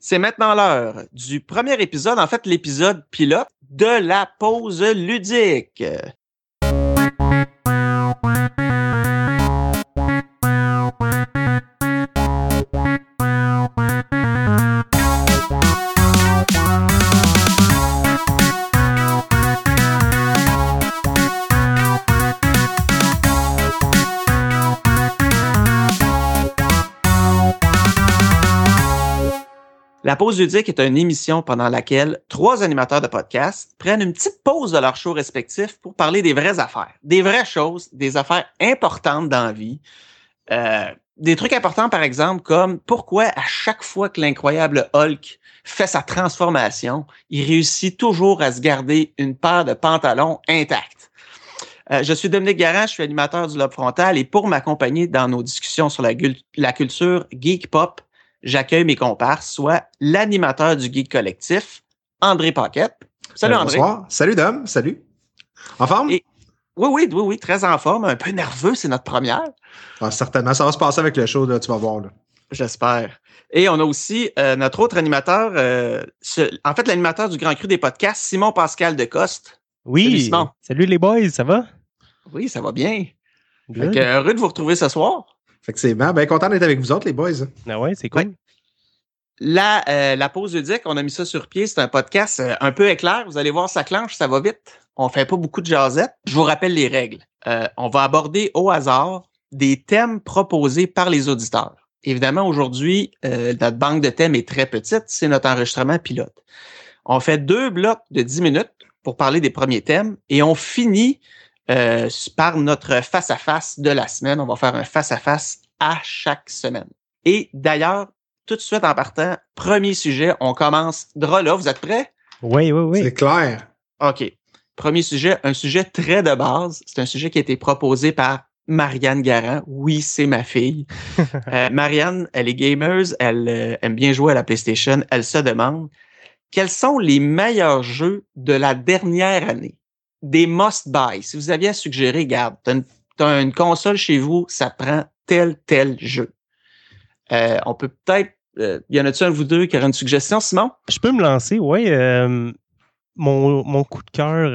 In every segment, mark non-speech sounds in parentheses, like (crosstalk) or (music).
C'est maintenant l'heure du premier épisode, en fait l'épisode pilote de la pause ludique. Pause ludique est une émission pendant laquelle trois animateurs de podcast prennent une petite pause de leur show respectif pour parler des vraies affaires, des vraies choses, des affaires importantes dans la vie. Euh, des trucs importants, par exemple, comme pourquoi à chaque fois que l'incroyable Hulk fait sa transformation, il réussit toujours à se garder une paire de pantalons intacts. Euh, je suis Dominique Garant, je suis animateur du Lobe Frontal et pour m'accompagner dans nos discussions sur la, la culture geek pop, j'accueille mes comparses, soit l'animateur du Geek Collectif, André Paquette. Salut Euh, André. Bonsoir. Salut Dom. Salut. En forme? Et- Oui, oui, oui, oui, très en forme, un peu nerveux, c'est notre première, Ah, certainement. Ça va se passer avec le show, là, tu vas voir. Là. j'espère. Et on a aussi euh, notre autre animateur, euh, ce- en fait l'animateur du Grand Cru des podcasts, Simon Pascal Decoste. Salut, Oui. Simon. Salut les boys, ça va? Oui, ça va bien. Fait Good. que, heureux de vous retrouver ce soir. Effectivement. Bien content d'être avec vous autres, les boys. Ah ouais, c'est cool. Ouais. La, euh, la pause ludique, on a mis ça sur pied. C'est un podcast euh, un peu éclair. Vous allez voir, ça clenche, ça va vite. On fait pas beaucoup de jasettes. Je vous rappelle les règles. Euh, on va aborder au hasard des thèmes proposés par les auditeurs. Évidemment, aujourd'hui, euh, notre banque de thèmes est très petite. C'est notre enregistrement pilote. On fait deux blocs de 10 minutes pour parler des premiers thèmes et on finit euh, par notre face-à-face de la semaine. On va faire un face-à-face à chaque semaine. Et d'ailleurs, tout de suite en partant, premier sujet, on commence drôle là. Vous êtes prêts? Oui, oui, oui. C'est clair. OK. Premier sujet, un sujet très de base. C'est un sujet qui a été proposé par Marianne Garant. Oui, c'est ma fille. (laughs) Euh, Marianne, elle est gamer, elle euh, aime bien jouer à la PlayStation. Elle se demande quels sont les meilleurs jeux de la dernière année? Des must-buy. Si vous aviez à suggérer, regarde, t'as une, t'as une console chez vous, ça prend tel, tel jeu. Euh, on peut peut-être... euh, y en a-tu un de vous deux qui aurait une suggestion, Simon? Je peux me lancer, oui. euh, mon, mon coup de cœur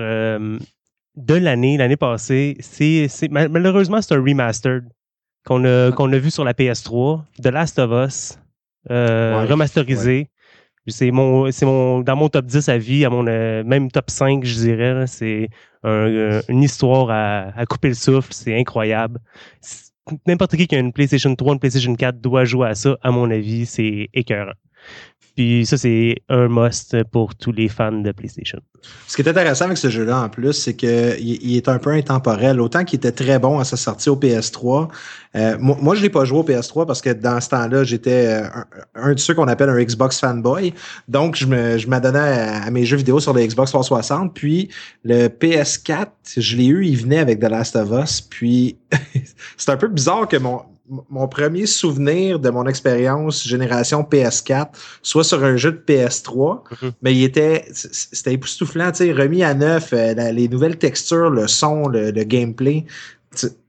de l'année, l'année passée, c'est c'est- mal- malheureusement c'est un remastered qu'on a, qu'on a vu sur la PS3, The Last of Us, Ouais, remasterisé. C'est mon, c'est mon, dans mon top 10 à vie, à mon euh, même top 5, je dirais. C'est euh, une histoire à, à couper le souffle. C'est incroyable. N'importe qui qui a une PlayStation 3, une PlayStation 4 doit jouer à ça, à mon avis. C'est écœurant. Puis ça, c'est un must pour tous les fans de PlayStation. Ce qui est intéressant avec ce jeu-là, en plus, c'est qu'il il est un peu intemporel. Autant qu'il était très bon à sa sortie au PS3. euh, moi, je l'ai pas joué au PS3 parce que dans ce temps-là, j'étais euh, un, de ceux qu'on appelle un Xbox fanboy. Donc, je me, m'adonnais à, à mes jeux vidéo sur le Xbox 360. Puis, le PS4, je l'ai eu, il venait avec The Last of Us. Puis, (laughs) c'est un peu bizarre que mon, mon premier souvenir de mon expérience génération PS4 soit sur un jeu de PS3, Mhm. mais il était c'était époustouflant, tu sais, remis à neuf, euh, la- les nouvelles textures, le son, le, le gameplay,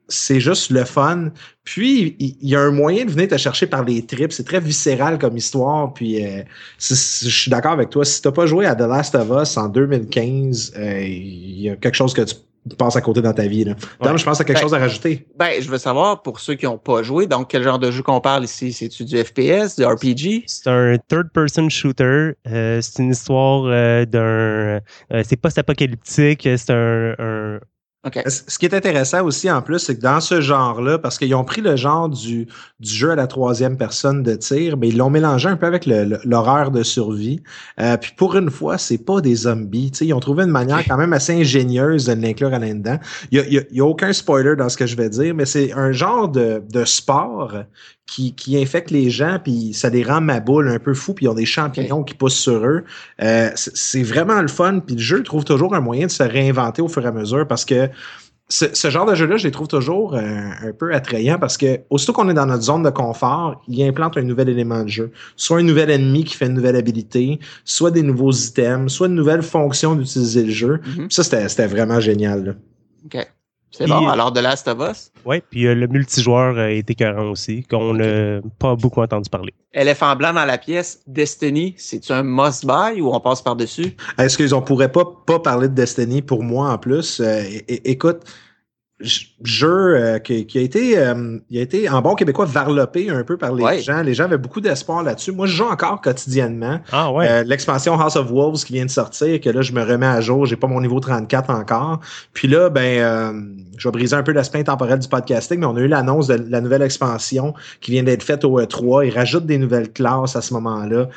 c'est juste le fun. Puis il il y, a un moyen de venir te chercher par les tripes, c'est très viscéral comme histoire. Puis euh, je suis d'accord avec toi. Si t'as pas joué à The Last of Us en 2015, euh, il y a quelque chose que tu passes à côté dans ta vie. Là. Dom, Ouais. je pense à quelque Ben, chose à rajouter. Ben, je veux savoir, pour ceux qui n'ont pas joué, donc quel genre de jeu qu'on parle ici? C'est-tu du FPS, du RPG? C'est un third-person shooter. Euh, c'est une histoire euh, d'un. euh, c'est post-apocalyptique. C'est un, un- OK. Ce qui est intéressant aussi en plus, c'est que dans ce genre-là, parce qu'ils ont pris le genre du, du jeu à la troisième personne de tir, mais ils l'ont mélangé un peu avec l'horreur de survie. Euh, puis pour une fois, c'est pas des zombies. Tu sais, ils ont trouvé une manière quand même assez ingénieuse de l'inclure à là-dedans. Il y a, a- a aucun spoiler dans ce que je vais dire, mais c'est un genre de, de sport qui, qui infecte les gens, puis ça les rend maboules un peu fous, puis ils ont des champignons qui poussent sur eux. Euh, c'est c'est vraiment le fun, puis le jeu trouve toujours un moyen de se réinventer au fur et à mesure parce que ce, genre de jeu-là, je les trouve toujours euh, un peu attrayants parce que aussitôt qu'on est dans notre zone de confort, il implante un nouvel élément de jeu. Soit un nouvel ennemi qui fait une nouvelle habilité, soit des nouveaux items, soit une nouvelle fonction d'utiliser le jeu. Mhm. Ça, c'était c'était vraiment génial. là. OK. C'est bon, alors de Last of Us? Oui, puis euh, le multijoueur euh, est écœurant aussi, qu'on n'a pas beaucoup entendu parler. Éléphant blanc dans la pièce, Destiny, c'est-tu un must-buy ou on passe par-dessus? Est-ce qu'ils ne pourrait pas, pas parler de Destiny pour moi en plus? Euh, écoute, jeu euh, qui, a été euh, il a été en bon québécois varlopé un peu par les gens. Les gens avaient beaucoup d'espoir là-dessus. Moi, je joue encore quotidiennement. Ah ouais. Euh, l'expansion House of Wolves qui vient de sortir, que là, je me remets à jour. J'ai pas mon niveau 34 encore. Puis là, ben, je vais briser un peu l'aspect intemporel du podcasting, mais on a eu l'annonce de la nouvelle expansion qui vient d'être faite au E3. Ils rajoutent des nouvelles classes à ce moment-là.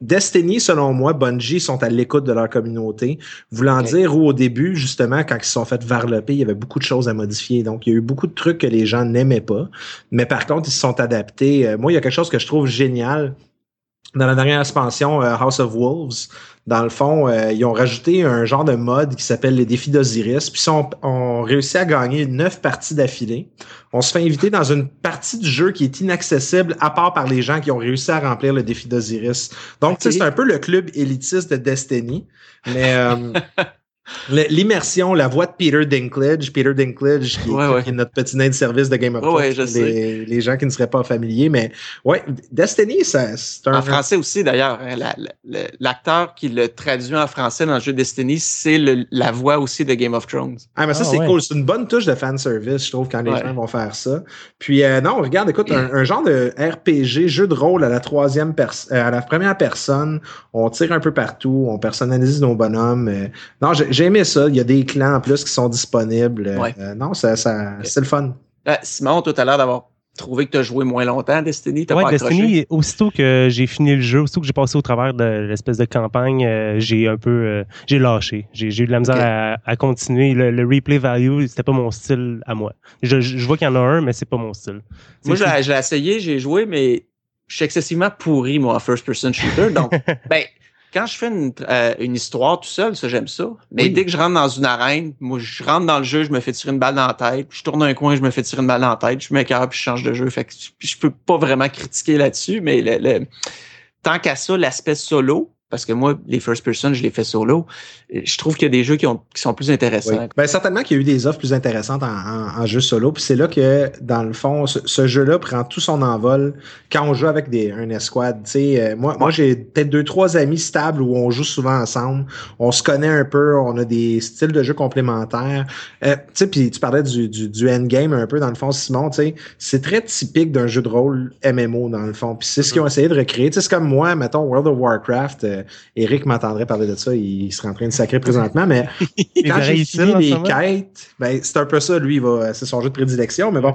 Destiny, selon moi, Bungie sont à l'écoute de leur communauté, voulant dire où au début, justement, quand ils se sont fait varloper, il y avait beaucoup de choses à modifier. Donc, il y a eu beaucoup de trucs que les gens n'aimaient pas. Mais par contre, ils se sont adaptés. Euh, moi, il y a quelque chose que je trouve génial dans la dernière expansion euh, House of Wolves, dans le fond, euh, ils ont rajouté un genre de mode qui s'appelle les défis d'Osiris. Puis on, on réussit à gagner neuf parties d'affilée. On se fait inviter dans une partie du jeu qui est inaccessible à part par les gens qui ont réussi à remplir le défi d'Osiris. Donc, c'est un peu le club élitiste de Destiny. Mais euh, (laughs) L'immersion, la voix de Peter Dinklage, Peter Dinklage qui, est, notre petit nain de service de Game of Thrones, les, les, gens qui ne seraient pas familiers, mais ouais, Destiny, c'est un... En français aussi d'ailleurs, hein, l'acteur qui le traduit en français dans le jeu Destiny, c'est la voix aussi de Game of Thrones. Ah mais ça ah, c'est cool, c'est une bonne touche de fanservice, je trouve, quand les gens vont faire ça. Puis euh, non, regarde, écoute, un, genre de RPG, jeu de rôle à la troisième personne, euh, à la première personne, on tire un peu partout, on personnalise nos bonhommes. Euh, non, j'ai j'ai aimé ça. Il y a des clans en plus qui sont disponibles. Euh, non, ça, ça c'est le fun. Euh, Simon, tout à l'heure d'avoir trouvé que tu as joué moins longtemps à Destiny. Oui, Destiny, aussitôt que j'ai fini le jeu, aussitôt que j'ai passé au travers de l'espèce de campagne, euh, j'ai un peu j'ai lâché. J'ai eu de la misère à, continuer. Le, replay value, c'était pas mon style à moi. Je, je vois qu'il y en a un, mais c'est pas mon style. Moi, j'ai essayé, j'ai joué, mais je suis excessivement pourri, moi, en first-person shooter. Donc, (laughs) ben, quand je fais une, euh, une, histoire tout seul, ça, j'aime ça. Mais dès que je rentre dans une arène, moi, je rentre dans le jeu, je me fais tirer une balle dans la tête. Je tourne un coin, je me fais tirer une balle dans la tête. Je m'écarte puis je change de jeu. Fait que je peux pas vraiment critiquer là-dessus, mais le, tant qu'à ça, l'aspect solo, parce que moi, les first person, je les fais solo. Je trouve qu'il y a des jeux qui, ont, qui sont plus intéressants. Ben, certainement qu'il y a eu des offres plus intéressantes en, en, jeu solo. Puis c'est là que, dans le fond, ce, jeu-là prend tout son envol quand on joue avec des, un escouade. Euh, moi, moi j'ai peut-être deux, trois amis stables où on joue souvent ensemble. On se connaît un peu, on a des styles de jeu complémentaires. Euh, puis tu parlais du, du, du, endgame un peu, dans le fond, Simon. C'est très typique d'un jeu de rôle MMO, dans le fond. Puis c'est ce qu'ils ont mm-hmm. essayé de recréer. C'est comme moi, mettons, World of Warcraft. Euh, Eric m'entendrait parler de ça, il serait en train de sacrer présentement, mais (laughs) quand j'ai fini les quêtes, ben, c'est un peu ça, lui, c'est son jeu de prédilection, mais bon,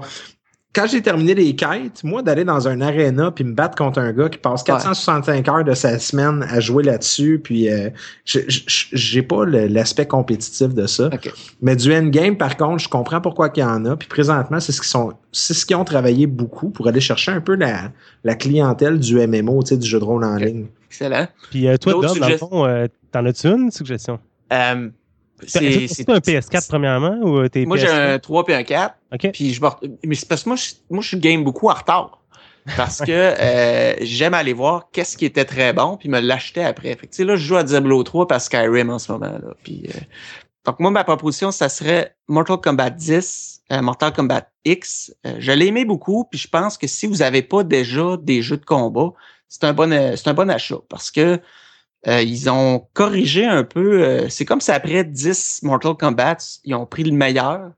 quand j'ai terminé les quêtes, moi, d'aller dans un arena puis me battre contre un gars qui passe 465 heures de sa semaine à jouer là-dessus, puis euh, j'ai pas l'aspect compétitif de ça. Mais du endgame, par contre, je comprends pourquoi qu'il y en a. Puis présentement, c'est ce qu'ils sont, c'est ce qu'ils ont travaillé beaucoup pour aller chercher un peu la, la clientèle du MMO, tu sais, du jeu de rôle en ligne. Excellent. Puis euh, toi, Dom, dans le fond, euh, t'en as-tu une suggestion? Euh, c'est un PS4 premièrement ou euh, t'es Moi j'ai un 3 et un 4. Puis je mais c'est parce que moi je, moi je game beaucoup en retard. Parce que (laughs) euh, j'aime aller voir qu'est-ce qui était très bon puis me l'acheter après. Fait que, là je joue à Diablo 3 par Skyrim en ce moment là. Puis euh, donc moi ma proposition ça serait Mortal Kombat 10, Mortal Kombat X. je l'ai aimé beaucoup puis je pense que si vous avez pas déjà des jeux de combat, c'est un bon c'est un bon achat parce que euh, ils ont corrigé un peu. Euh, c'est comme si après 10 Mortal Kombat, ils ont pris le meilleur,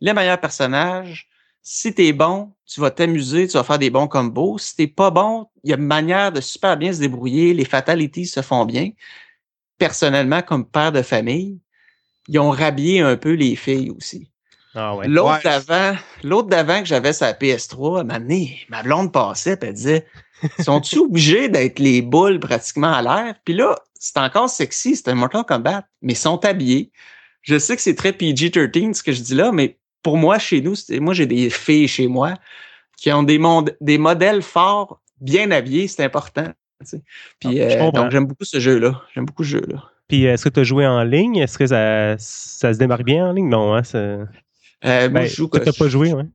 les meilleurs personnages. Si t'es bon, tu vas t'amuser, tu vas faire des bons combos. Si t'es pas bon, il y a une manière de super bien se débrouiller. Les fatalities se font bien. Personnellement, comme père de famille, ils ont rhabillé un peu les filles aussi. Ah ouais. L'autre d'avant, l'autre d'avant que j'avais sa PS3, ma, ma blonde passait, elle disait sont-ils obligés d'être les boules pratiquement à l'air? Puis là, c'est encore sexy, c'est un Mortal Kombat, mais ils sont habillés. Je sais que c'est très PG-13 ce que je dis là, mais pour moi, chez nous, moi j'ai des filles chez moi qui ont des, des modèles forts, bien habillés, c'est important. Puis ah, euh, donc j'aime beaucoup ce jeu-là. J'aime beaucoup ce jeu-là. Puis est-ce que tu as joué en ligne? Est-ce que ça, ça se démarre bien en ligne? Non, hein? Euh, moi, ben, je joue. Tu n'as pas joué, ouais?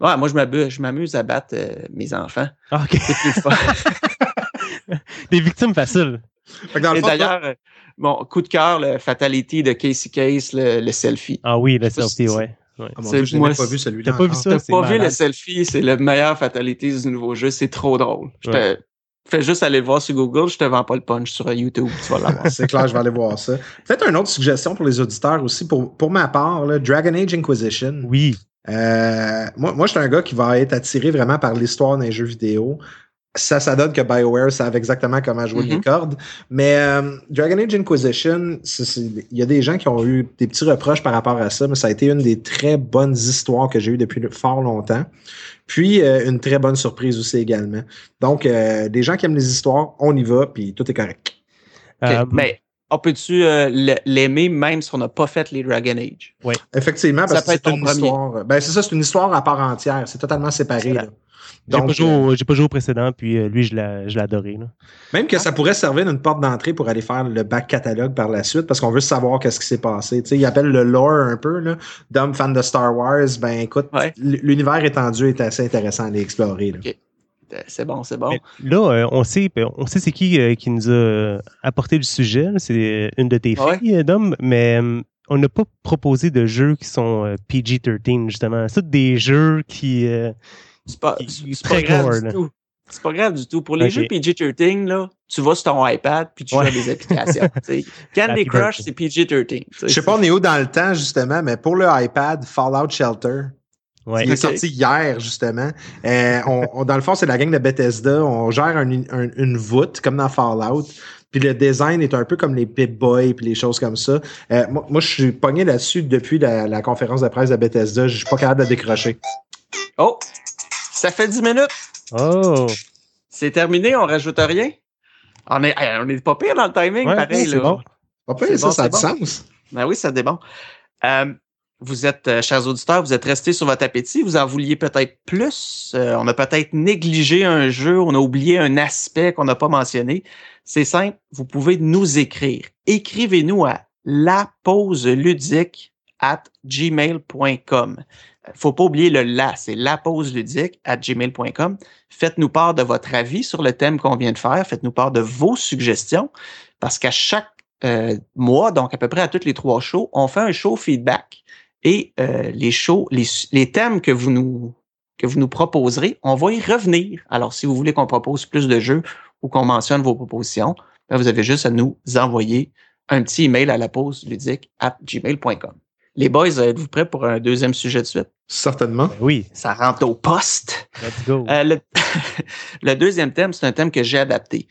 Ouais, moi, je m'amuse à battre euh, mes enfants. OK. C'est plus fun. (laughs) Des victimes faciles. D'ailleurs, euh, bon, coup de cœur, le Fatality de Casey Case, le, selfie. Ah oui, le selfie, ouais. Ouais. Ah, mon Dieu, je même pas vu celui-là. t'as pas vu ça? T'as pas vu le selfie, c'est le meilleur fatality du nouveau jeu. C'est trop drôle. Je te fais juste aller le voir sur Google. Je te vends pas le punch sur YouTube. Tu vas l'avoir. (laughs) C'est clair, je vais aller voir ça. Peut-être une autre suggestion pour les auditeurs aussi. Pour, pour ma part, là, Dragon Age Inquisition. Oui. Euh, moi, moi je suis un gars qui va être attiré vraiment par l'histoire d'un jeu vidéo. Ça, ça donne que BioWare savent exactement comment jouer les Mhm. cordes. Mais euh, Dragon Age Inquisition, c'est- c'est- il y a des gens qui ont eu des petits reproches par rapport à ça, mais ça a été une des très bonnes histoires que j'ai eues depuis fort longtemps. Puis euh, une très bonne surprise aussi également. Donc, euh, des gens qui aiment les histoires, on y va, puis tout est correct. Ok, Euh, Mais on peut-tu euh, l'aimer même si on n'a pas fait les Dragon Age? Effectivement, Ça parce que être c'est ton une premier. histoire. Ben, c'est ça, c'est une histoire à part entière. C'est totalement séparé. Là. j'ai Donc, pas, joué euh, pas joué au précédent, puis euh, lui, je l'ai je l'ai adoré. là. Même Ah. que ça pourrait servir d'une porte d'entrée pour aller faire le back catalogue par la suite, parce qu'on veut savoir qu'est-ce qui s'est passé. Tu sais, il appelle le lore un peu, là. D'homme fan de Star Wars, ben écoute, Ouais. l'univers étendu est assez intéressant à aller explorer. là. Euh, C'est bon, c'est bon. Mais Là, euh, on sait, on sait c'est qui euh, qui nous a euh, apporté le sujet. C'est une de tes Ouais? filles, euh, Dom, mais euh, on n'a pas proposé de jeux qui sont euh, PG-13, justement. C'est des jeux qui... euh, C'est pas, qui- pas grave gore, du tout. C'est pas grave du tout. Pour les jeux PG-13, là, tu vas sur ton iPad puis tu joues Ouais. à des applications. (laughs) Candy Crush, c'est PG-13. tu sais. Je sais pas, on est où dans le temps, justement, mais pour le iPad, Fallout Shelter, ouais. il est sorti hier, justement. Euh, on, on- dans le fond, c'est la gang de Bethesda. On gère un- un- une voûte, comme dans Fallout. Puis le design est un peu comme les Pip-Boy puis les choses comme ça. Euh, moi, moi, je suis pogné là-dessus depuis la, la conférence de presse de Bethesda. Je suis pas capable de décrocher. Oh! Ça fait 10 minutes. Oh! C'est terminé, on rajoute rien? On est, on est pas pire dans le timing, Ouais, pareil. c'est là. bon. Pas pire, ça, bon, ça a du sens. Ben oui, ça. Euh, vous êtes, euh, chers auditeurs, vous êtes restés sur votre appétit. Vous en vouliez peut-être plus. Euh, on a peut-être négligé un jeu. On a oublié un aspect qu'on n'a pas mentionné. C'est simple. Vous pouvez nous écrire. Écrivez-nous à la pause ludique at gmail.com. Faut pas oublier le la, c'est la pause ludique at gmail.com. Faites-nous part de votre avis sur le thème qu'on vient de faire. Faites-nous part de vos suggestions parce qu'à chaque euh, mois, donc à peu près à toutes les trois shows, on fait un show feedback et euh, les shows, les, les thèmes que vous nous que vous nous proposerez, on va y revenir. Alors, si vous voulez qu'on propose plus de jeux ou qu'on mentionne vos propositions, ben, vous avez juste à nous envoyer un petit email à la pause ludique at gmail.com. Les boys, êtes-vous prêts pour un deuxième sujet de suite? Certainement. Ben oui, Ça rentre au poste. let's go. Euh, le, (laughs) le deuxième thème, c'est un thème que j'ai adapté.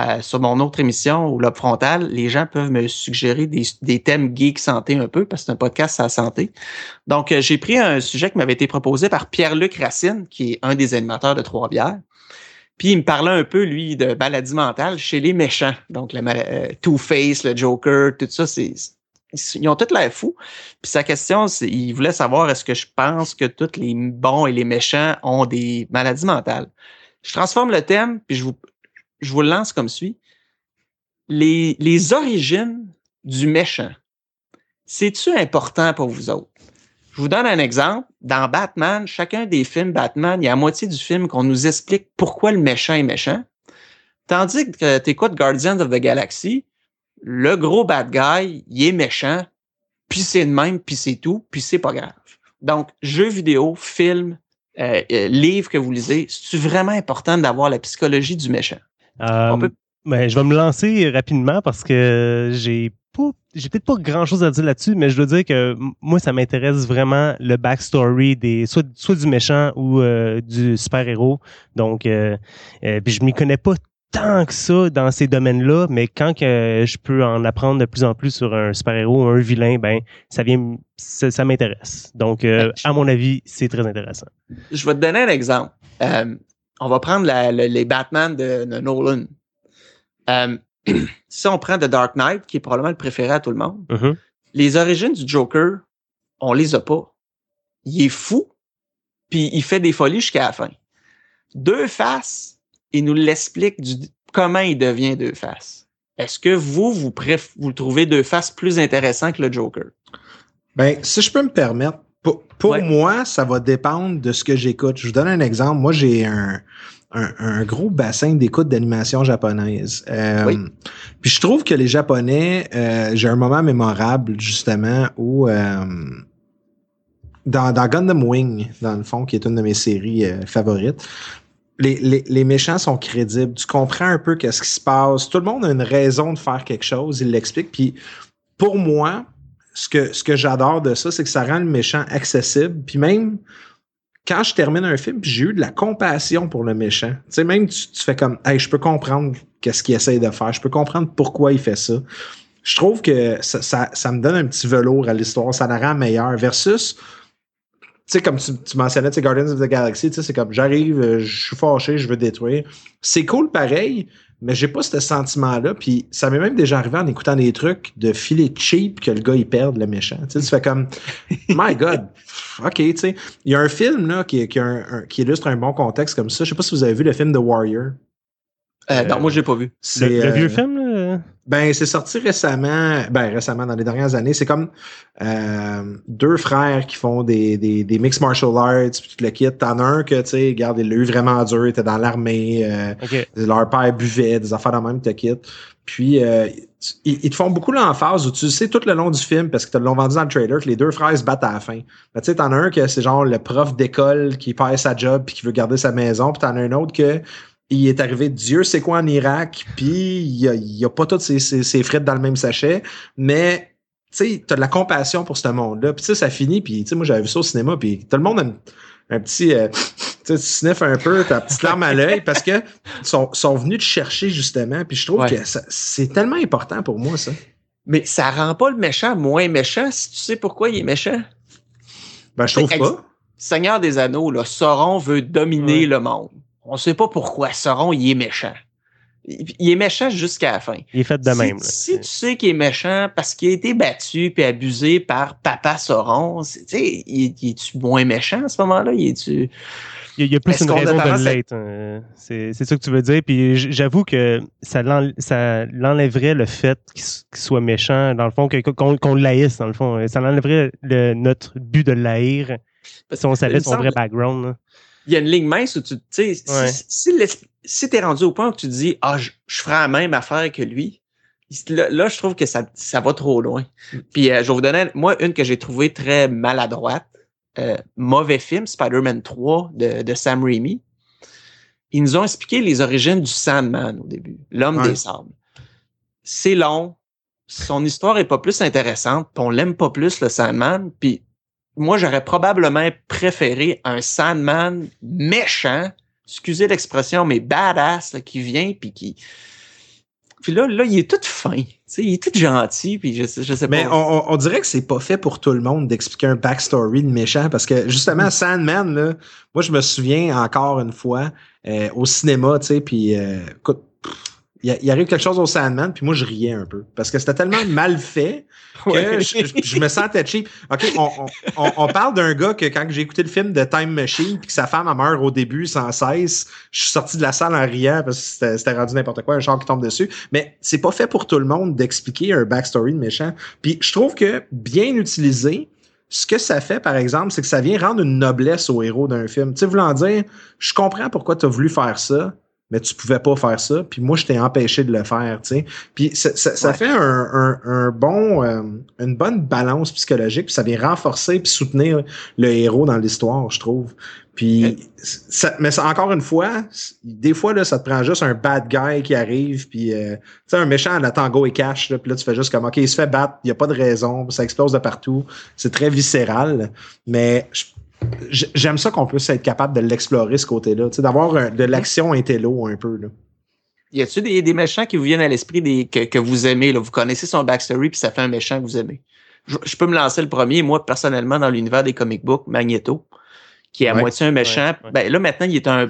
Euh, sur mon autre émission, ou Lobe Frontal, les gens peuvent me suggérer des, des thèmes geek santé un peu, parce que c'est un podcast sur la santé. Donc, euh, j'ai pris un sujet qui m'avait été proposé par Pierre-Luc Racine, qui est un des animateurs de Trois-Bières. Puis il me parlait un peu, lui, de maladie mentale chez les méchants. Donc, le euh, Two-Face, le Joker, tout ça, c'est ils ont tous l'air fous. Puis sa question, c'est il voulait savoir est-ce que je pense que tous les bons et les méchants ont des maladies mentales? Je transforme le thème, puis je vous, je vous le lance comme suit. Les, les origines du méchant, c'est-tu important pour vous autres? Je vous donne un exemple. Dans Batman, chacun des films Batman, il y a la moitié du film qu'on nous explique pourquoi le méchant est méchant. Tandis que tu écoutes Guardians of the Galaxy, le gros bad guy, il est méchant, puis c'est le même, puis c'est tout, puis c'est pas grave. Donc, jeux vidéo, films, euh, euh, livres que vous lisez, c'est vraiment important d'avoir la psychologie du méchant? Euh, on peut- ben, je vais me lancer rapidement parce que j'ai pas, j'ai peut-être pas grand chose à dire là-dessus, mais je dois dire que moi, ça m'intéresse vraiment le backstory des, soit, soit du méchant ou euh, du super-héros. Donc, euh, euh, puis je m'y connais pas tant que ça dans ces domaines-là, mais quand que je peux en apprendre de plus en plus sur un super-héros ou un vilain, ben, ça vient, ça, ça m'intéresse. Donc, euh, à mon avis, c'est très intéressant. Je vais te donner un exemple. Euh, on va prendre la- les Batman de, de Nolan. Euh, (clears throat) si on prend The Dark Knight, qui est probablement le préféré à tout le monde, Mhm. les origines du Joker, on les a pas. Il est fou, puis il fait des folies jusqu'à la fin. Deux faces, il nous l'explique du comment il devient deux faces. Est-ce que vous, vous, préf- vous le trouvez deux faces plus intéressant que le Joker? Ben, si je peux me permettre, pour, pour Ouais. moi, ça va dépendre de ce que j'écoute. Je vous donne un exemple. Moi, j'ai un, un, un gros bassin d'écoute d'animation japonaise. Euh, Oui. Puis je trouve que les Japonais, euh, j'ai un moment mémorable justement où euh, dans, dans Gundam Wing, dans le fond, qui est une de mes séries favorites, les, les, les, méchants sont crédibles. Tu comprends un peu qu'est-ce qui se passe. Tout le monde a une raison de faire quelque chose. Il l'explique. Puis pour moi, ce que, ce que j'adore de ça, c'est que ça rend le méchant accessible. Puis même quand je termine un film, j'ai eu de la compassion pour le méchant. Tu sais, même tu, fais comme, hey, je peux comprendre qu'est-ce qu'il essaye de faire. Je peux comprendre pourquoi il fait ça. Je trouve que ça, ça, me donne un petit velours à l'histoire. Ça la rend meilleure. Versus, tu sais, comme tu, tu mentionnais, Guardians of the Galaxy, tu sais, c'est comme, j'arrive, je suis fâché, je veux détruire. C'est cool pareil, mais j'ai pas ce sentiment-là. Puis ça m'est même déjà arrivé en écoutant des trucs de filet cheap que le gars il perd le méchant. Tu sais, tu fais comme (laughs) My God, ok, tu sais. Il y a un film là qui, qui, un, un, qui, illustre un bon contexte comme ça. Je sais pas si vous avez vu le film The Warrior. Euh, non, moi je l'ai pas vu. Le, le vieux film là? Ben, c'est sorti récemment, ben récemment, dans les dernières années. C'est comme euh, deux frères qui font des, des, des mixed martial arts, puis tout le kit. T'en as un que, tu sais, regarde, il l'a eu vraiment dur, il était dans l'armée, euh, Okay. leur père buvait, des affaires dans le même te kit. Puis, euh, ils, ils te font beaucoup l'emphase où tu sais tout le long du film, parce que te l'ont vendu dans le trailer, que les deux frères se battent à la fin. Ben, tu sais, t'en as un que c'est genre le prof d'école qui perd sa job puis qui veut garder sa maison, puis t'en as un autre que il est arrivé Dieu sait quoi en Irak, puis il a, il a pas toutes ses, ses, ses frites dans le même sachet, mais tu sais, t'as de la compassion pour ce monde-là. Puis tu sais, ça finit, puis tu sais, moi j'avais vu ça au cinéma, puis tout le monde a une- un petit, euh, tu sais, tu sniffes un peu, ta petite larme à l'œil, parce que sont, sont venus te chercher justement, puis je trouve Ouais. que c'est tellement important pour moi ça. Mais ça rend pas le méchant moins méchant si tu sais pourquoi il est méchant? Ben je trouve pas. Seigneur des Anneaux, là, Sauron veut dominer Ouais. le monde. On sait pas pourquoi. Sauron, il est méchant. Il il est méchant jusqu'à la fin. Il est fait de si, même. là. si tu sais qu'il est méchant parce qu'il a été battu puis abusé par Papa Sauron, tu sais, il, il est-tu moins méchant à ce moment-là? Il est-tu... Il y a, plus une raison de l'être. hein. C'est ça que tu veux dire. Puis j'avoue que ça l'en- ça l'enlèverait le fait qu'il soit méchant, dans le fond, qu'on haïsse, dans le fond. Ça l'enlèverait le- notre but de le haïr si on savait son vrai background. là. Il y a une ligne mince où tu tu sais, Ouais. si, si, si t'es rendu au point où tu te dis, ah, je, je ferai la même affaire que lui, là, là, je trouve que ça, ça va trop loin. Puis euh, je vais vous donner, moi, une que j'ai trouvée très maladroite. Euh, mauvais film, Spider-Man 3 de, de Sam Raimi. Ils nous ont expliqué les origines du Sandman au début, l'homme Ouais. des sables. C'est long, son histoire est pas plus intéressante, puis on l'aime pas plus le Sandman, puis moi j'aurais probablement préféré un Sandman méchant, excusez l'expression, mais badass là, qui vient puis qui puis là, là, il est tout fin. Tu sais, il est tout gentil, puis je, je sais Mais pas. on, on- on dirait que c'est pas fait pour tout le monde d'expliquer un backstory de méchant parce que justement Sandman là, moi je me souviens encore une fois euh, au cinéma, tu sais, puis euh, écoute, il, arrive quelque chose au Sandman puis moi je riais un peu parce que c'était tellement (laughs) mal fait que Ouais. je, je- je me sentais cheap. OK, on, on- on- on parle d'un gars que quand j'ai écouté le film de Time Machine puis que sa femme a meurt au début sans cesse, je suis sorti de la salle en riant parce que c'était- c'était rendu n'importe quoi, un char qui tombe dessus. Mais c'est pas fait pour tout le monde d'expliquer un backstory de méchant. Puis je trouve que bien utilisé, ce que ça fait, par exemple, c'est que ça vient rendre une noblesse au héros d'un film. Tu sais, voulant dire, je comprends pourquoi tu as voulu faire ça, mais tu pouvais pas faire ça, puis moi, je t'ai empêché de le faire, tu sais. Puis ça, ça, ça Ouais. fait un, un, un bon, euh, une bonne balance psychologique, puis ça vient renforcer puis soutenir le héros dans l'histoire, je trouve. Puis, ça, mais ça, encore une fois, des fois, là, ça te prend juste un bad guy qui arrive, puis, euh, tu sais, un méchant à la tango et cash, là, puis là, tu fais juste comme, OK, il se fait battre, il n'y a pas de raison, ça explose de partout, c'est très viscéral, mais je- j'aime ça qu'on puisse être capable de l'explorer, ce côté-là, tu sais, d'avoir de l'action intello un peu, là. Y a-tu des, des méchants qui vous viennent à l'esprit des, que, que vous aimez, là? Vous connaissez son backstory, puis ça fait un méchant que vous aimez. Je, je peux me lancer le premier, moi, personnellement, dans l'univers des comic books, Magneto, qui est à Ouais. moitié un méchant. Ouais, ouais. Ben, là, maintenant, il est un.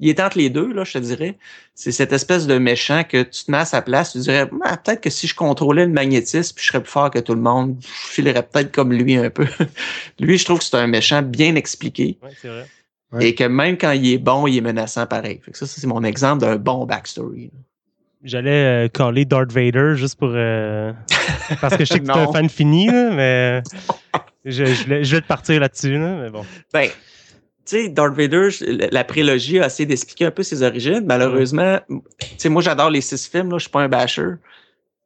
Il est entre les deux, là, je te dirais. C'est cette espèce de méchant que tu te mets à sa place, tu dirais, Ah, peut-être que si je contrôlais le magnétisme, puis je serais plus fort que tout le monde, je filerais peut-être comme lui un peu. (laughs) lui, je trouve que c'est un méchant bien expliqué. Ouais, c'est vrai. Ouais. Et que même quand il est bon, il est menaçant pareil. Fait que ça, ça, c'est mon exemple d'un bon backstory. J'allais euh, caller Darth Vader juste pour. euh, parce que je sais que (laughs) tu es un fan fini, là, mais. Je, je, vais- je vais te partir là-dessus, là, mais bon. Ben, sais, Darth Vader, la prélogie a essayé d'expliquer un peu ses origines. Malheureusement, tu sais, moi, j'adore les six films, là, je suis pas un basher.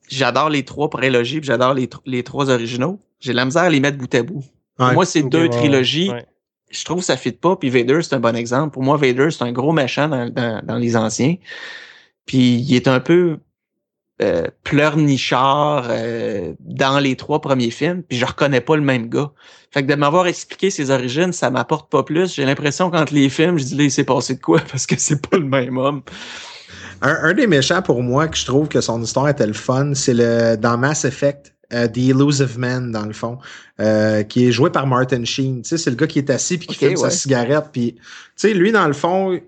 J'adore les trois prélogies, puis j'adore les, les trois originaux. J'ai de la misère à les mettre bout à bout. Moi, c'est Ok, deux ouais, trilogies. ouais. Je trouve que ça fit pas. Puis Vader, c'est un bon exemple. Pour moi, Vader, c'est un gros méchant dans, dans, dans les anciens. Puis il est un peu euh, pleurnichard euh, dans les trois premiers films. Puis je reconnais pas le même gars. Fait que de m'avoir expliqué ses origines, ça m'apporte pas plus. J'ai l'impression qu'entre les films, je dis là, il s'est passé de quoi? (laughs) Parce que c'est pas le même homme. Un, un des méchants pour moi que je trouve que son histoire était le fun, c'est le dans Mass Effect. euh, The Elusive Man, dans le fond, euh, qui est joué par Martin Sheen. Tu sais, c'est le gars qui est assis puis qui Ok, fume sa cigarette. Puis, tu sais, lui, dans le fond,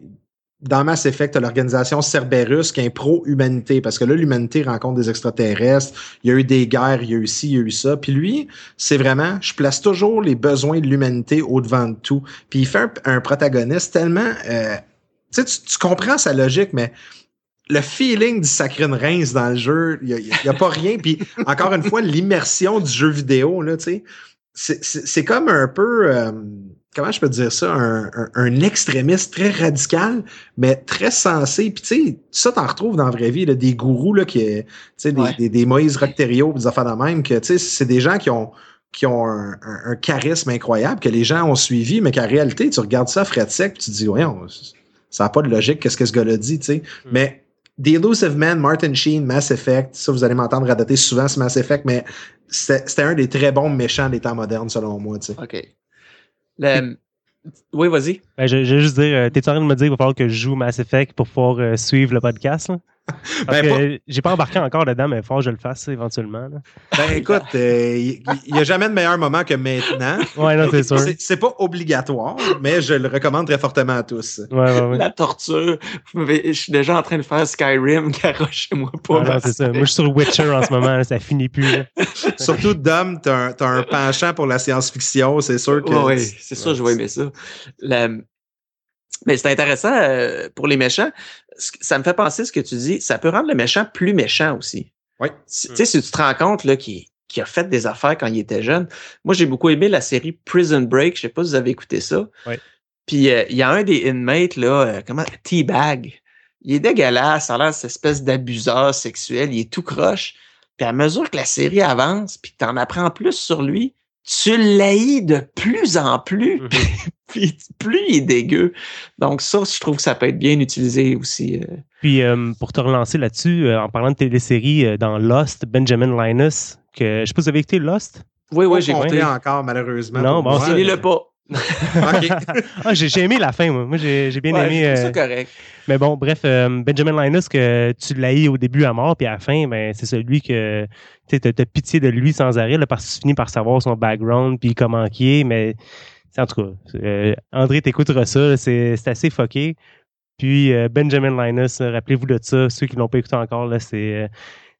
dans Mass Effect, l'organisation Cerberus qui est pro-humanité, parce que là, l'humanité rencontre des extraterrestres, il y a eu des guerres, il y a eu ci, il y a eu ça. Puis lui, c'est vraiment, je place toujours les besoins de l'humanité au-devant de tout. Puis il fait un, protagoniste tellement... euh, tu sais, tu- comprends sa logique, mais le feeling du Saccharine Reims dans le jeu, il n'y a, pas rien. Puis encore une fois, l'immersion du jeu vidéo, là, tu sais, c'est comme un peu, euh, comment je peux dire ça, un, un, un extrémiste très radical, mais très sensé. Puis tu sais, ça t'en retrouves dans la vraie vie, là, des gourous, là, qui, tu sais, des, Ouais. des, des Moïse Rocterio, des affaires de même, que tu sais, c'est des gens qui ont qui ont un, un- charisme incroyable, que les gens ont suivi, mais qu'en réalité, tu regardes ça frais de sec, puis tu te dis, voyons, ça n'a pas de logique, qu'est-ce que ce gars-là dit, tu sais. Mais The Elusive Man, Martin Sheen, Mass Effect, ça, vous allez m'entendre radoter souvent ce Mass Effect, mais c'était c'était un des très bons méchants des temps modernes, selon moi, tu sais. OK. Le- Oui, vas-y. Ben, je, je vais juste dire, euh, t'es en train de me dire qu'il va falloir que je joue Mass Effect pour pouvoir euh, suivre le podcast? Là? (laughs) Ben, pas- j'ai pas embarqué encore dedans, mais il faut que je le fasse éventuellement. là. Ben écoute, euh, il n'y a jamais de meilleur moment que maintenant. Ouais, non, c'est sûr. C'est pas obligatoire, mais je le recommande très fortement à tous. Ouais, ouais, ouais. La torture. Je suis déjà en train de faire Skyrim, garochez-moi pas. Ouais, non, Mass c'est ça. Moi, je suis sur Witcher en ce moment, là, ça finit plus. là. (laughs) Surtout, Dom, t'as un, t'as un penchant pour la science-fiction, c'est sûr que... Ouais, c'est sûr, je vais aimer ça. La- Mais c'est intéressant euh, pour les méchants. Ça me fait penser ce que tu dis. Ça peut rendre le méchant plus méchant aussi. Oui. Tu sais, si tu te rends compte là, qu'il qu'il a fait des affaires quand il était jeune. Moi, j'ai beaucoup aimé la série Prison Break. Je sais pas si vous avez écouté ça. Oui. Puis euh, il y a un des inmates, là, euh, comment, T-Bag. Il est dégueulasse, ça a l'air cette espèce d'abuseur sexuel, il est tout croche. Puis à mesure que la série avance, puis que t'en apprends plus sur lui, tu l'haïs de plus en plus, Mhm. (laughs) puis plus il est dégueu. Donc ça, je trouve que ça peut être bien utilisé aussi. euh. Puis, euh, pour te relancer là-dessus, euh, en parlant de télésérie, euh, dans Lost, Benjamin Linus, que je sais pas si vous avez écouté Lost? Oui, oui, j'ai écouté. encore, malheureusement. Non, bon, moi. c'est- le pas. (laughs) Ah, j'ai aimé la fin, moi. Moi, j'ai bien Ouais, aimé. euh, ça correct. Mais bon, bref, euh, Benjamin Linus, que tu l'haïs au début à mort, puis à la fin, ben, c'est celui que tu as, pitié de lui sans arrêt, là, parce que tu finis par savoir son background, puis comment il est, mais c'est- en tout cas, euh, André, t'écouteras ça, c'est assez fucké. Puis Benjamin Linus, rappelez-vous de ça, ceux qui l'ont pas écouté encore, c'est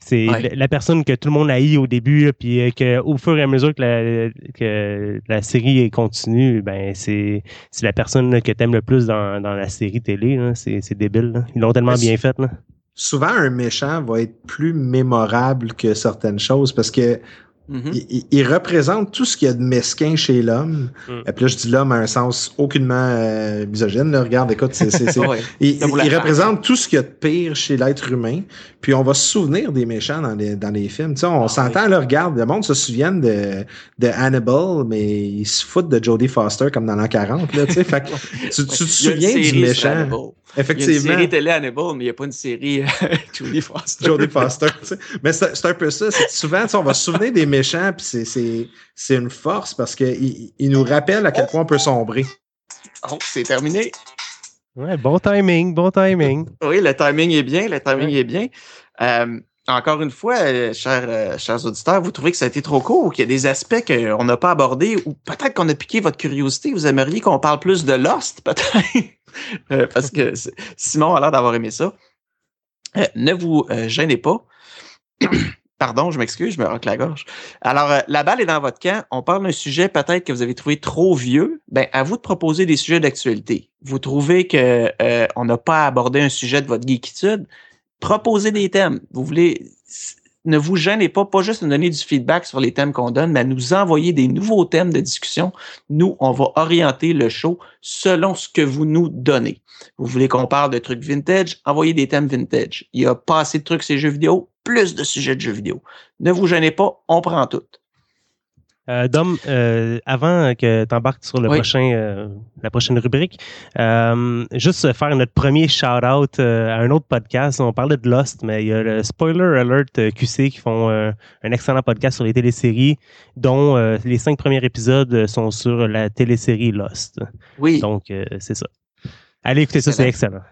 c'est Ouais. la, la personne que tout le monde haït au début, puis euh, que au fur et à mesure que la, que la série continue, ben c'est c'est la personne là, que t'aimes le plus dans, dans la série télé. C'est c'est débile. là. Ils l'ont tellement Mais bien fait. Là. Souvent, un méchant va être plus mémorable que certaines choses parce que Mhm. il, il- il représente tout ce qu'il y a de mesquin chez l'homme. Mm. Et puis là, je dis l'homme à un sens aucunement euh, misogyne. Là. Regarde, écoute, c'est, (laughs) Ouais. il, représente tout ce qu'il y a de pire chez l'être humain. Puis on va se souvenir des méchants dans les, dans les films. Tu sais, on Ah, s'entend, là, regarde, le monde se souvient de, de Hannibal, mais ils se foutent de Jodie Foster comme dans l'an 40. Là, tu sais. fait tu, tu te souviens du méchant. Hannibal. Il y a une Effectivement. série télé Hannibal, mais il n'y a pas une série euh, (laughs) Julie Foster. Jodie Foster. tu sais. Mais c'est un peu ça. souvent, on va se souvenir des méchants, puis c'est- c'est c'est une force parce qu'ils ils nous rappellent à quel point on peut sombrer. Oh, c'est terminé. Ouais, bon timing, bon timing. Oui, le timing est bien, le timing Ouais. est bien. Euh, encore une fois, euh, chers, euh, chers auditeurs, vous trouvez que ça a été trop court ou qu'il y a des aspects qu'on n'a pas abordés ou peut-être qu'on a piqué votre curiosité, vous aimeriez qu'on parle plus de Lost, (laughs) peut-être? Parce que (laughs) Simon a l'air d'avoir aimé ça. Euh, ne vous euh, gênez pas. Pardon, je m'excuse, je me roque la gorge. Alors, euh, la balle est dans votre camp. On parle d'un sujet peut-être que vous avez trouvé trop vieux. Ben, à vous de proposer des sujets d'actualité. Vous trouvez que euh, on n'a pas abordé un sujet de votre geekitude. Proposez des thèmes. Vous voulez, ne vous gênez pas, pas juste nous donner du feedback sur les thèmes qu'on donne, mais à nous envoyer des nouveaux thèmes de discussion. Nous, on va orienter le show selon ce que vous nous donnez. Vous voulez qu'on parle de trucs vintage? Envoyez des thèmes vintage. Il y a pas assez de trucs ces jeux vidéo, plus de sujets de jeux vidéo. Ne vous gênez pas, on prend tout. Euh, Dom, euh, avant que tu embarques sur le Oui. prochain, euh, la prochaine rubrique, juste faire notre premier shout-out à un autre podcast. On parlait de Lost, mais il y a le Spoiler Alert QC qui font un excellent podcast sur les téléséries, dont les cinq premiers épisodes sont sur la télésérie Lost. Oui. Donc, c'est ça. Allez écouter ça, c'est excellent.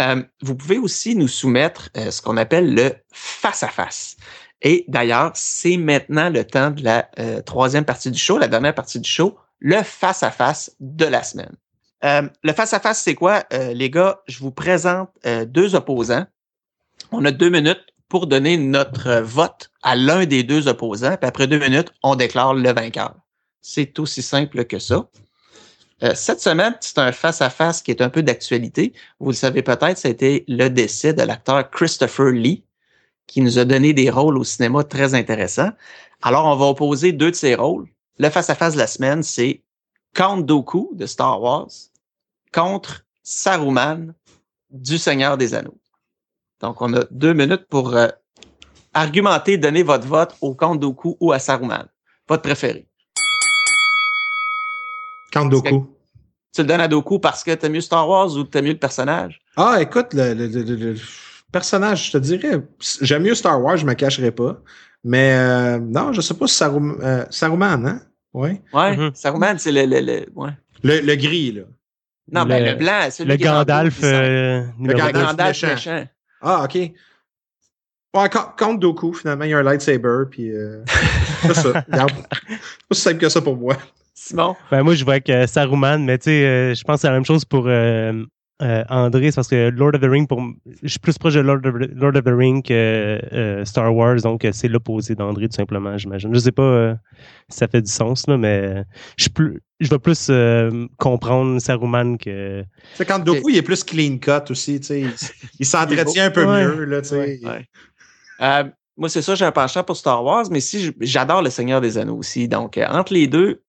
Euh, vous pouvez aussi nous soumettre euh, ce qu'on appelle le face-à-face. Et d'ailleurs, c'est maintenant le temps de la euh, troisième partie du show, la dernière partie du show, le face-à-face de la semaine. Le face-à-face, c'est quoi? Les gars, je vous présente deux opposants. On a deux minutes pour donner notre vote à l'un des deux opposants, puis après deux minutes, on déclare le vainqueur. C'est aussi simple que ça. Euh, cette semaine, c'est un face-à-face qui est un peu d'actualité. Vous le savez peut-être, c'était le décès de l'acteur Christopher Lee, qui nous a donné des rôles au cinéma très intéressants. Alors, on va opposer deux de ces rôles. Le face-à-face de la semaine, c'est Count Dooku de Star Wars contre Saruman du Seigneur des Anneaux. Donc, on a deux minutes pour euh, argumenter, donner votre vote au Count Dooku ou à Saruman. Votre préféré. Count Dooku. Tu le donnes à Dooku parce que t'aimes mieux Star Wars ou t'aimes mieux le personnage? Ah, écoute, le, le- le- le- le personnage, je te dirais, j'aime mieux Star Wars, je me cacherai pas. Mais euh, non, je sais pas si Sarum, euh, Saruman, hein? Oui. Ouais, Mhm. Saruman, c'est le, le, le- ouais. Le, le gris, là. Non, Le- mais le blanc, c'est Le Gandalf. euh, numéro Gandalf. méchant. méchant. Ah, OK. Ouais, Count Dooku, finalement, il y a un lightsaber, puis euh, c'est ça. (laughs) C'est pas si simple que ça pour moi. Simon, Ben, moi, je vois que Saruman, mais tu sais, euh, je pense que c'est la même chose pour euh, euh, André, c'est parce que Lord of the Ring, pour, je suis plus proche de Lord of, Lord of the Ring que euh, Star Wars, donc euh, c'est l'opposé d'André, tout simplement, j'imagine. Je sais pas euh, si ça fait du sens, là, mais je, suis plus, je vais plus euh, comprendre Saruman que. Tu sais, quand Dooku, il est plus clean cut aussi, tu sais. Il, s'entretient un peu Ouais. mieux, là, tu sais. Ouais. Euh, moi, c'est ça, j'ai un penchant pour Star Wars, mais si j'adore Le Seigneur des Anneaux aussi. Donc, euh, entre les deux,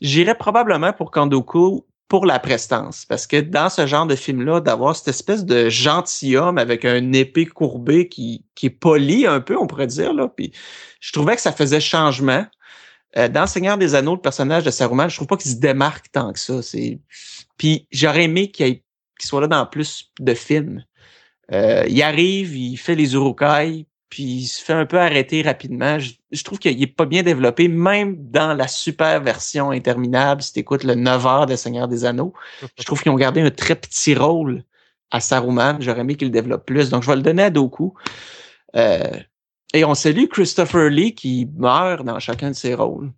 j'irais probablement pour Kandoku pour la prestance. Parce que dans ce genre de film-là, d'avoir cette espèce de gentilhomme avec un épée courbée qui, qui est poli un peu, on pourrait dire, là. Puis je trouvais que ça faisait changement. Euh, dans Seigneur des Anneaux, le personnage de Saruman, je trouve pas qu'il se démarque tant que ça. C'est... Puis j'aurais aimé qu'il soit là dans plus de films. Euh, il arrive, il fait les urukai, puis il se fait un peu arrêter rapidement. Je, je trouve qu'il est pas bien développé, même dans la super version interminable. Si tu écoutes le 9 heures de Seigneur des Anneaux, (laughs) je trouve qu'ils ont gardé un très petit rôle à Saruman. J'aurais aimé qu'il le développe plus. Donc, je vais le donner à Doku. Euh, et on salue Christopher Lee qui meurt dans chacun de ses rôles.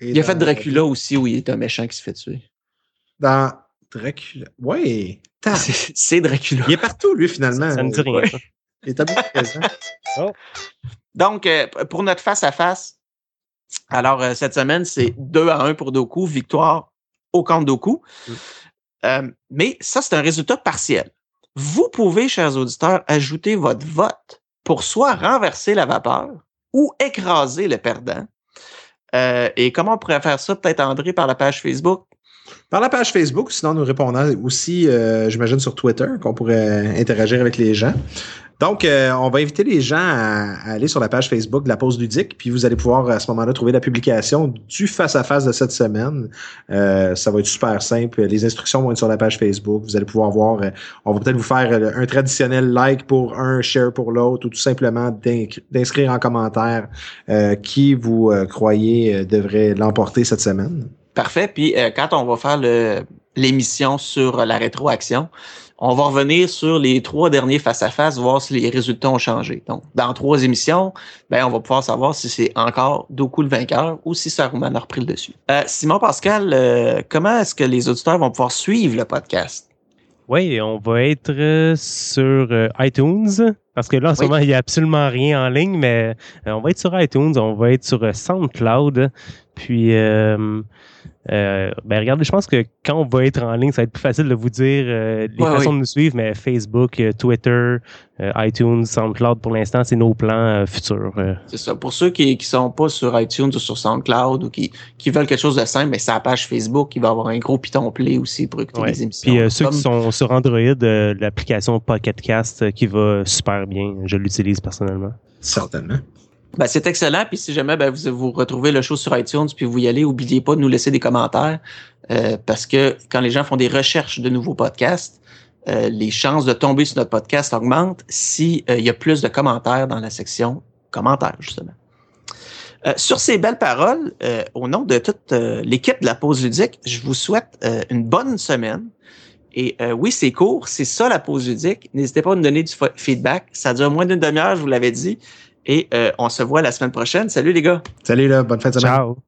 Et Il a fait Dracula aussi, où il est un méchant qui se fait tuer. Dans Dracula. Ouais. (laughs) C'est Dracula. Il est partout, lui, finalement. Ça me dit rien. Ouais. Ça. Il est à bout de présent. Donc, euh, pour notre face-à-face, alors euh, cette semaine, c'est 2 à 1 pour Doku, victoire au camp de Doku. Mm. Euh, mais ça, c'est un résultat partiel. Vous pouvez, chers auditeurs, ajouter votre vote pour soit renverser la vapeur ou écraser le perdant. Euh, et comment on pourrait faire ça? Peut-être André par la page Facebook. Par la page Facebook, sinon nous répondons aussi, euh, j'imagine, sur Twitter, qu'on pourrait interagir avec les gens. Donc, euh, on va inviter les gens à, aller sur la page Facebook de la pause ludique, puis vous allez pouvoir à ce moment-là trouver la publication du face-à-face de cette semaine. Euh, ça va être super simple. Les instructions vont être sur la page Facebook. Vous allez pouvoir voir, euh, on va peut-être vous faire un traditionnel like pour un, share pour l'autre, ou tout simplement d'inscrire en commentaire qui vous croyez devrait l'emporter cette semaine. Parfait. Puis quand on va faire l'émission sur la rétroaction, on va revenir sur les trois derniers face-à-face, voir si les résultats ont changé. Donc, dans trois émissions, ben, on va pouvoir savoir si c'est encore Doku le vainqueur ou si Saruman a repris le dessus. Euh, Simon Pascal, euh, comment est-ce que les auditeurs vont pouvoir suivre le podcast? Oui, on va être euh, sur iTunes, parce que là, en ce Oui. moment, il n'y a absolument rien en ligne, mais on va être sur iTunes, on va être sur SoundCloud, puis, euh, euh, ben regardez, je pense que quand on va être en ligne, ça va être plus facile de vous dire euh, les Ouais, façons oui. de nous suivre, mais Facebook, euh, Twitter, euh, iTunes, SoundCloud, pour l'instant, c'est nos plans euh, futurs. euh. C'est ça. Pour ceux qui qui sont pas sur iTunes ou sur SoundCloud ou qui, qui veulent quelque chose de simple, mais c'est la page Facebook, il va y avoir un gros piton play aussi pour écouter Ouais. les émissions. Puis euh, ceux Comme- qui sont sur Android, euh, l'application Pocket Cast euh, qui va super bien, je l'utilise personnellement. Certainement. Ben, c'est excellent. Puis si jamais ben, vous, vous retrouvez le show sur iTunes, puis vous y allez, n'oubliez pas de nous laisser des commentaires. Euh, parce que quand les gens font des recherches de nouveaux podcasts, euh, les chances de tomber sur notre podcast augmentent s'il il y a plus de commentaires dans la section commentaires, justement. Euh, sur ces belles paroles, euh, au nom de toute euh, l'équipe de la pause ludique, je vous souhaite une bonne semaine. Et oui, c'est court, c'est ça la pause ludique. N'hésitez pas à nous donner du feedback. Ça dure moins d'une demi-heure, je vous l'avais dit. Et on se voit la semaine prochaine. Salut les gars. Salut là, bonne fin de semaine. Ciao.